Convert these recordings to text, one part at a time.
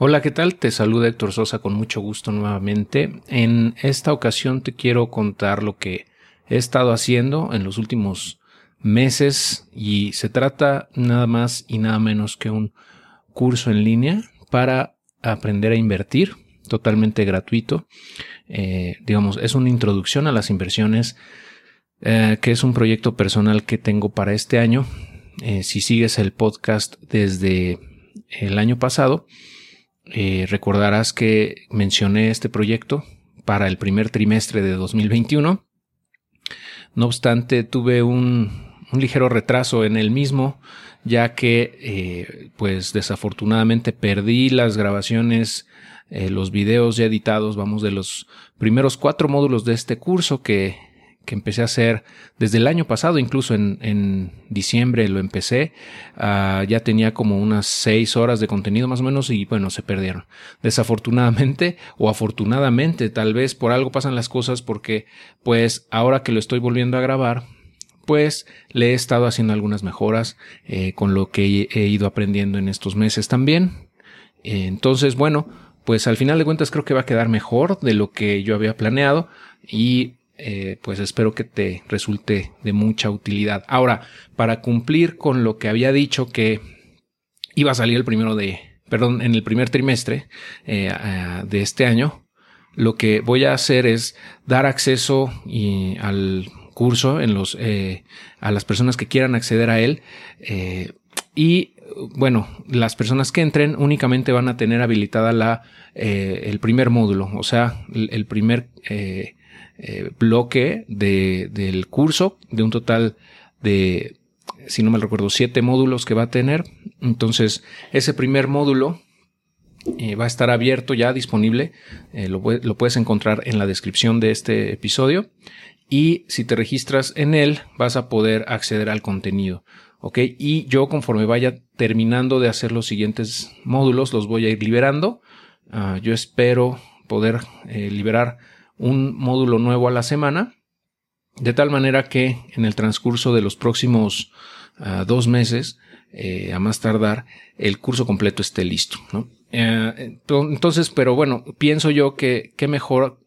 Hola, ¿qué tal? Te saluda Héctor Sosa con mucho gusto nuevamente. En esta ocasión te quiero contar lo que he estado haciendo en los últimos meses y se trata nada más y nada menos que un curso en línea para aprender a invertir totalmente gratuito. Eh, digamos, es una introducción a las inversiones eh, que es un proyecto personal que tengo para este año. Eh, si sigues el podcast desde el año pasado, eh, recordarás que mencioné este proyecto para el primer trimestre de 2021. No obstante, tuve un, ligero retraso en el mismo, ya que, eh, pues desafortunadamente perdí las grabaciones, eh, los videos ya editados, vamos, de los primeros cuatro módulos de este curso que que empecé a hacer desde el año pasado, incluso en, diciembre lo empecé, ah, ya tenía como unas seis horas de contenido más o menos y bueno, se perdieron. Desafortunadamente o afortunadamente, tal vez por algo pasan las cosas porque pues ahora que lo estoy volviendo a grabar, pues le he estado haciendo algunas mejoras eh, con lo que he ido aprendiendo en estos meses también. entonces, bueno, pues al final de cuentas creo que va a quedar mejor de lo que yo había planeado y eh, pues espero que te resulte de mucha utilidad. Ahora, para cumplir con lo que había dicho que iba a salir el primero de, perdón, en el primer trimestre eh, de este año, lo que voy a hacer es dar acceso al curso en los, eh, a las personas que quieran acceder a él y bueno, las personas que entren únicamente van a tener habilitada la, el primer módulo, o sea, el, primer eh, bloque de, del curso, de un total de, si no me recuerdo, siete módulos que va a tener. Entonces, ese primer módulo eh, va a estar abierto ya disponible. Eh, lo, puedes encontrar en la descripción de este episodio. Y si te registras en él, vas a poder acceder al contenido. Ok, y yo conforme vaya terminando de hacer los siguientes módulos, los voy a ir liberando. Ah, yo espero poder liberar un módulo nuevo a la semana, de tal manera que en el transcurso de los próximos ah, dos meses, eh, a más tardar, el curso completo esté listo. Eh, entonces, pero bueno, pienso yo que qué mejor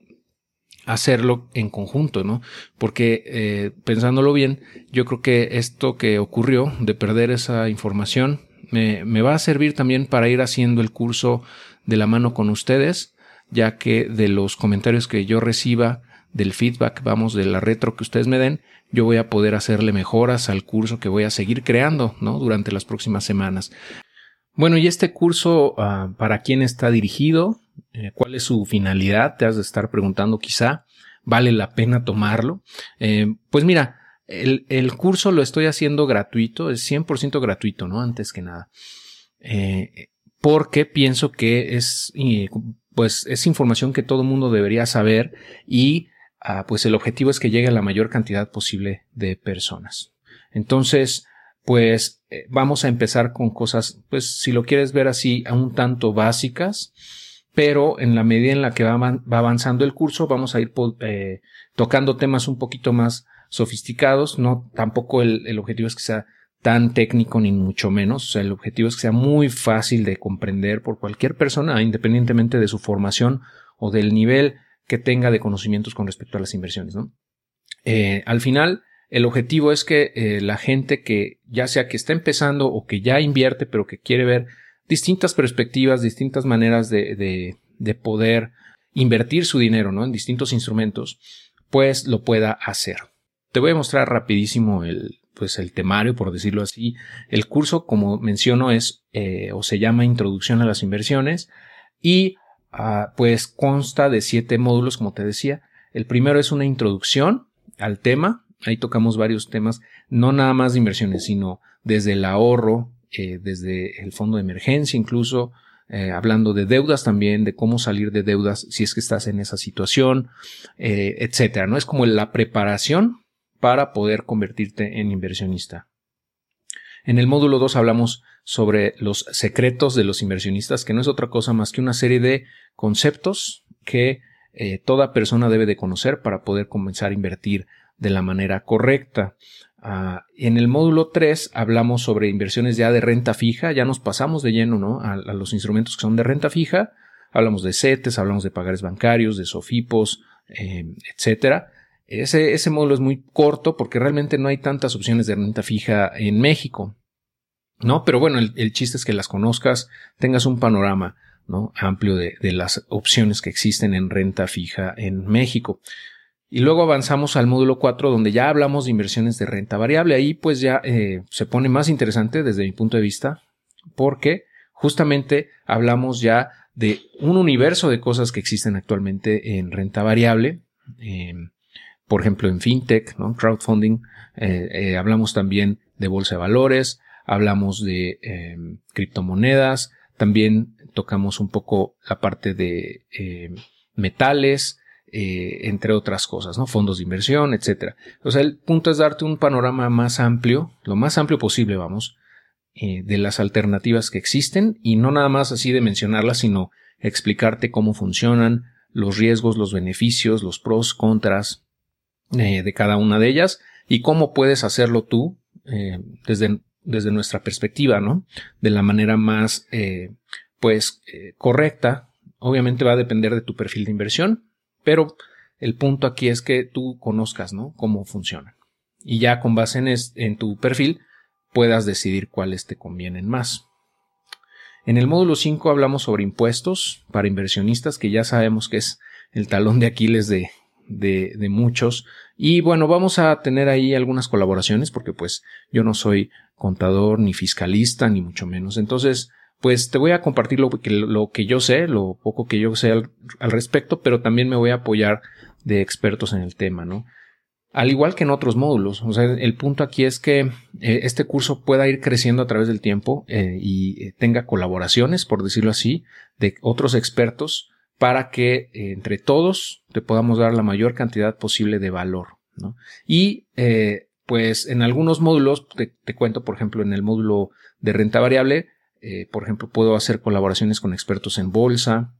hacerlo en conjunto, ¿no? Porque eh, pensándolo bien, yo creo que esto que ocurrió de perder esa información me, va a servir también para ir haciendo el curso de la mano con ustedes ya que de los comentarios que yo reciba, del feedback, vamos, de la retro que ustedes me den, yo voy a poder hacerle mejoras al curso que voy a seguir creando, ¿no? Durante las próximas semanas. Bueno, y este curso, ah, ¿para quién está dirigido? Eh, ¿Cuál es su finalidad? Te has de estar preguntando quizá. ¿Vale la pena tomarlo? Eh, pues mira, el, el, curso lo estoy haciendo gratuito, es 100% gratuito, ¿no? Antes que nada. Eh, porque pienso que es pues es información que todo mundo debería saber y ah, pues el objetivo es que llegue a la mayor cantidad posible de personas. Entonces, pues eh, vamos a empezar con cosas, pues si lo quieres ver así, a un tanto básicas, pero en la medida en la que va, avanzando el curso vamos a ir eh, tocando temas un poquito más sofisticados, no tampoco el, el objetivo es que sea tan técnico ni mucho menos. O sea, el objetivo es que sea muy fácil de comprender por cualquier persona, independientemente de su formación o del nivel que tenga de conocimientos con respecto a las inversiones. ¿no? Eh, al final, el objetivo es que eh, la gente que ya sea que está empezando o que ya invierte, pero que quiere ver distintas perspectivas, distintas maneras de, de, de poder invertir su dinero ¿no? en distintos instrumentos, pues lo pueda hacer. Te voy a mostrar rapidísimo el, pues el temario, por decirlo así. El curso, como menciono, es eh, o se llama Introducción a las Inversiones y ah, pues consta de siete módulos, como te decía. El primero es una introducción al tema. Ahí tocamos varios temas, no nada más de inversiones, sino desde el ahorro, eh, desde el fondo de emergencia, incluso eh, hablando de deudas también, de cómo salir de deudas si es que estás en esa situación, etcétera. No es como la preparación para poder convertirte en inversionista. En el módulo 2 hablamos sobre los secretos de los inversionistas, que no es otra cosa más que una serie de conceptos que eh, toda persona debe de conocer para poder comenzar a invertir de la manera correcta. Ah, en el módulo 3 hablamos sobre inversiones ya de renta fija, ya nos pasamos de lleno ¿no? a, los instrumentos que son de renta fija, hablamos de CETES, hablamos de pagares bancarios, de SOFIPOS, eh, etcétera. Ese, ese módulo es muy corto porque realmente no hay tantas opciones de renta fija en México. ¿no? Pero bueno, el, chiste es que las conozcas, tengas un panorama ¿no? amplio de, de, las opciones que existen en renta fija en México. Y luego avanzamos al módulo 4 donde ya hablamos de inversiones de renta variable. Ahí pues ya eh, se pone más interesante desde mi punto de vista porque justamente hablamos ya de un universo de cosas que existen actualmente en renta variable. Em, por ejemplo, en fintech, ¿no? crowdfunding. Eh, eh, hablamos también de bolsa de valores, hablamos de em, criptomonedas, también tocamos un poco la parte de em, metales, eh, entre otras cosas. Fondos de inversión, etcétera. O sea, el punto es darte un panorama más amplio, lo más amplio posible, vamos, de las alternativas que existen y no nada más así de mencionarlas, sino explicarte cómo funcionan, los riesgos, los beneficios, los pros, contras eh, de cada una de ellas y cómo puedes hacerlo tú desde, desde nuestra perspectiva, ¿no? De la manera más, pues, correcta. Obviamente va a depender de tu perfil de inversión, pero el punto aquí es que tú conozcas, ¿no? Cómo funcionan. Y ya con base en, en tu perfil puedas decidir cuáles te convienen más. En el módulo 5 hablamos sobre impuestos para inversionistas, que ya sabemos que es el talón de Aquiles de, de, muchos. Y bueno, vamos a tener ahí algunas colaboraciones, porque pues yo no soy contador ni fiscalista, ni mucho menos. Entonces, pues te voy a compartir lo que, lo que yo sé, lo poco que yo sé al, respecto, pero también me voy a apoyar de expertos en el tema, ¿no? Al igual que en otros módulos, o sea, el punto aquí es que eh, este curso pueda ir creciendo a través del tiempo eh, y eh, tenga colaboraciones, por decirlo así, de otros expertos para que entre todos te podamos dar la mayor cantidad posible de valor, ¿no? Y pues en algunos módulos, te cuento, por ejemplo, en el módulo de renta variable, eh, por ejemplo, puedo hacer colaboraciones con expertos en bolsa,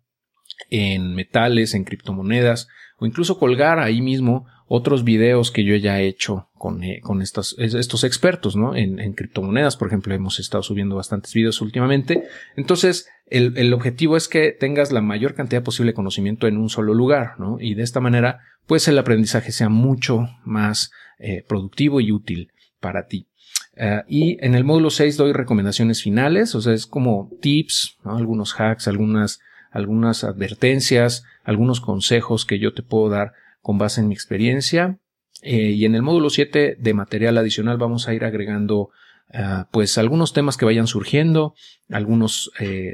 en metales, en criptomonedas, o incluso colgar ahí mismo otros videos que yo ya he hecho con, eh, con estos, expertos, ¿no? En, criptomonedas, por ejemplo, hemos estado subiendo bastantes videos últimamente. Entonces, el, el, objetivo es que tengas la mayor cantidad posible de conocimiento en un solo lugar, ¿no? Y de esta manera, pues el aprendizaje sea mucho más eh, productivo y útil para ti. Eh, y en el módulo 6 doy recomendaciones finales, o sea, es como tips, algunos hacks, algunas, algunas advertencias, algunos consejos que yo te puedo dar con base en mi experiencia. Eh, y en el módulo 7 de material adicional vamos a ir agregando eh, pues algunos temas que vayan surgiendo, algunos,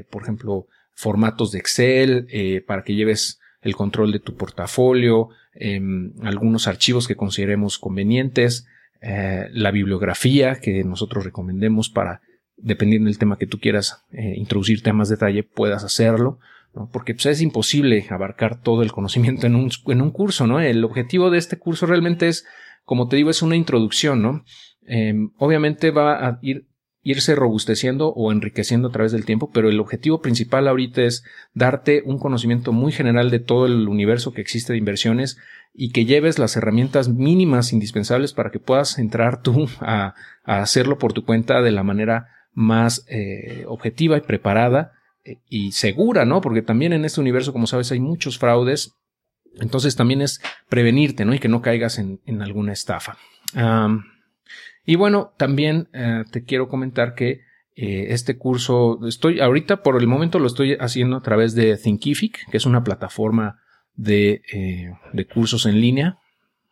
por ejemplo, formatos de Excel para que lleves el control de tu portafolio, em, algunos archivos que consideremos convenientes, eh, la bibliografía que nosotros recomendemos para, dependiendo del tema que tú quieras eh, introducirte a más detalle, puedas hacerlo, porque pues, es imposible abarcar todo el conocimiento en un, en un curso, ¿no? El objetivo de este curso realmente es, como te digo, es una introducción, ¿no? Em, obviamente va a ir irse robusteciendo o enriqueciendo a través del tiempo, pero el objetivo principal ahorita es darte un conocimiento muy general de todo el universo que existe de inversiones y que lleves las herramientas mínimas indispensables para que puedas entrar tú a, hacerlo por tu cuenta de la manera más eh, objetiva y preparada eh, y segura, ¿no? Porque también en este universo, como sabes, hay muchos fraudes. Entonces también es prevenirte, ¿no? Y que no caigas en, alguna estafa. Y bueno, también eh, te quiero comentar que este curso estoy ahorita por el momento lo estoy haciendo a través de Thinkific, que es una plataforma de, eh, cursos en línea.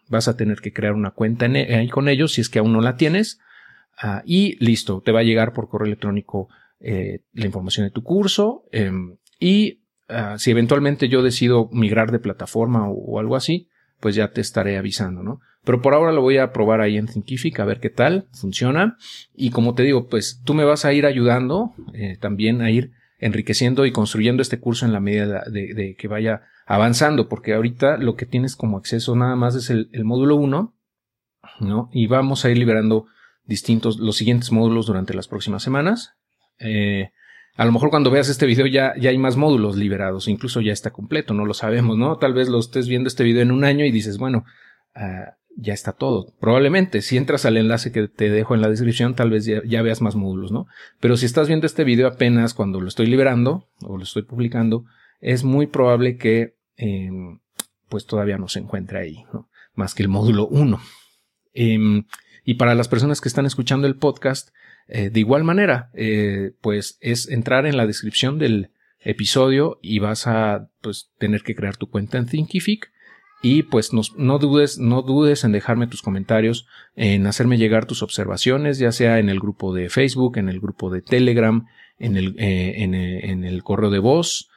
Vas a tener que crear una cuenta e, ahí con ellos si es que aún no la tienes. Ah, y listo, te va a llegar por correo electrónico eh, la información de tu curso. Em, y ah, si eventualmente yo decido migrar de plataforma o, algo así, pues ya te estaré avisando, ¿no? Pero por ahora lo voy a probar ahí en Thinkific a ver qué tal funciona. Y como te digo, pues tú me vas a ir ayudando eh, también a ir enriqueciendo y construyendo este curso en la medida de que vaya avanzando, porque ahorita lo que tienes como acceso nada más es el, módulo 1, ¿no? Y vamos a ir liberando distintos, los siguientes módulos durante las próximas semanas. Eh, a lo mejor cuando veas este video ya, ya hay más módulos liberados, incluso ya está completo, no lo sabemos, ¿no? Tal vez lo estés viendo este video en un año y dices, bueno, ah, ya está todo. Probablemente, si entras al enlace que te dejo en la descripción, tal vez ya, veas más módulos, ¿no? Pero si estás viendo este video apenas cuando lo estoy liberando o lo estoy publicando, es muy probable que em, pues todavía no se encuentre ahí, ¿no? Más que el módulo 1. Em, y para las personas que están escuchando el podcast, eh, de igual manera, eh, pues es entrar en la descripción del episodio y vas a pues, tener que crear tu cuenta en Thinkific y pues no, dudes, no dudes en dejarme tus comentarios, en hacerme llegar tus observaciones, ya sea en el grupo de Facebook, en el grupo de Telegram, en el, eh, en, el correo de voz.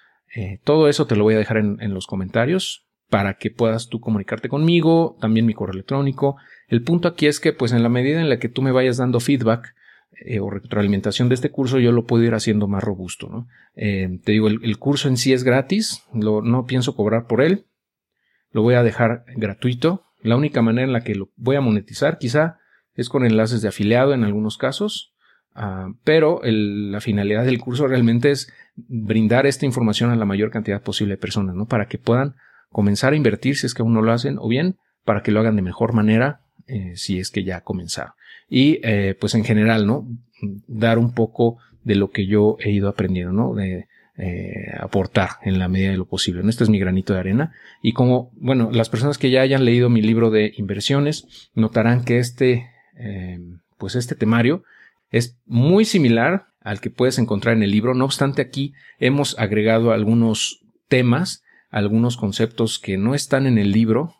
todo eso te lo voy a dejar en, en los comentarios para que puedas tú comunicarte conmigo, también mi correo electrónico. El punto aquí es que, pues en la medida en la que tú me vayas dando feedback eh, o retroalimentación de este curso, yo lo puedo ir haciendo más robusto. ¿no? Eh, te digo, el, curso en sí es gratis, no pienso cobrar por él, lo voy a dejar gratuito. La única manera en la que lo voy a monetizar quizá es con enlaces de afiliado en algunos casos, ah, pero la finalidad del curso realmente es brindar esta información a la mayor cantidad posible de personas, ¿no? Para que puedan comenzar a invertir si es que aún no lo hacen, o bien para que lo hagan de mejor manera eh, si es que ya comenzaron. Y eh, pues en general, ¿no? Dar un poco de lo que yo he ido aprendiendo, ¿no? De eh, aportar en la medida de lo posible. Este es mi granito de arena. Y como, bueno, las personas que ya hayan leído mi libro de inversiones notarán que este, pues este temario es muy similar al que puedes encontrar en el libro. No obstante, aquí hemos agregado algunos temas algunos conceptos que no están en el libro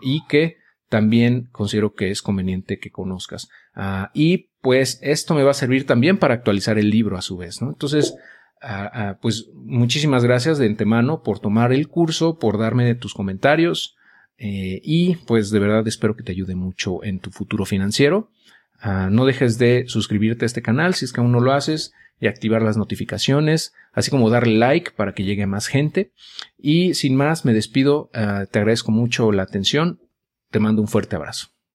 y que también considero que es conveniente que conozcas. Ah, y pues esto me va a servir también para actualizar el libro a su vez, ¿no? Entonces, ah, ah, pues muchísimas gracias de antemano por tomar el curso, por darme tus comentarios eh, y pues de verdad espero que te ayude mucho en tu futuro financiero. no dejes de suscribirte a este canal si es que aún no lo haces y activar las notificaciones, así como darle like para que llegue a más gente. Y sin más, me despido, te agradezco mucho la atención, te mando un fuerte abrazo.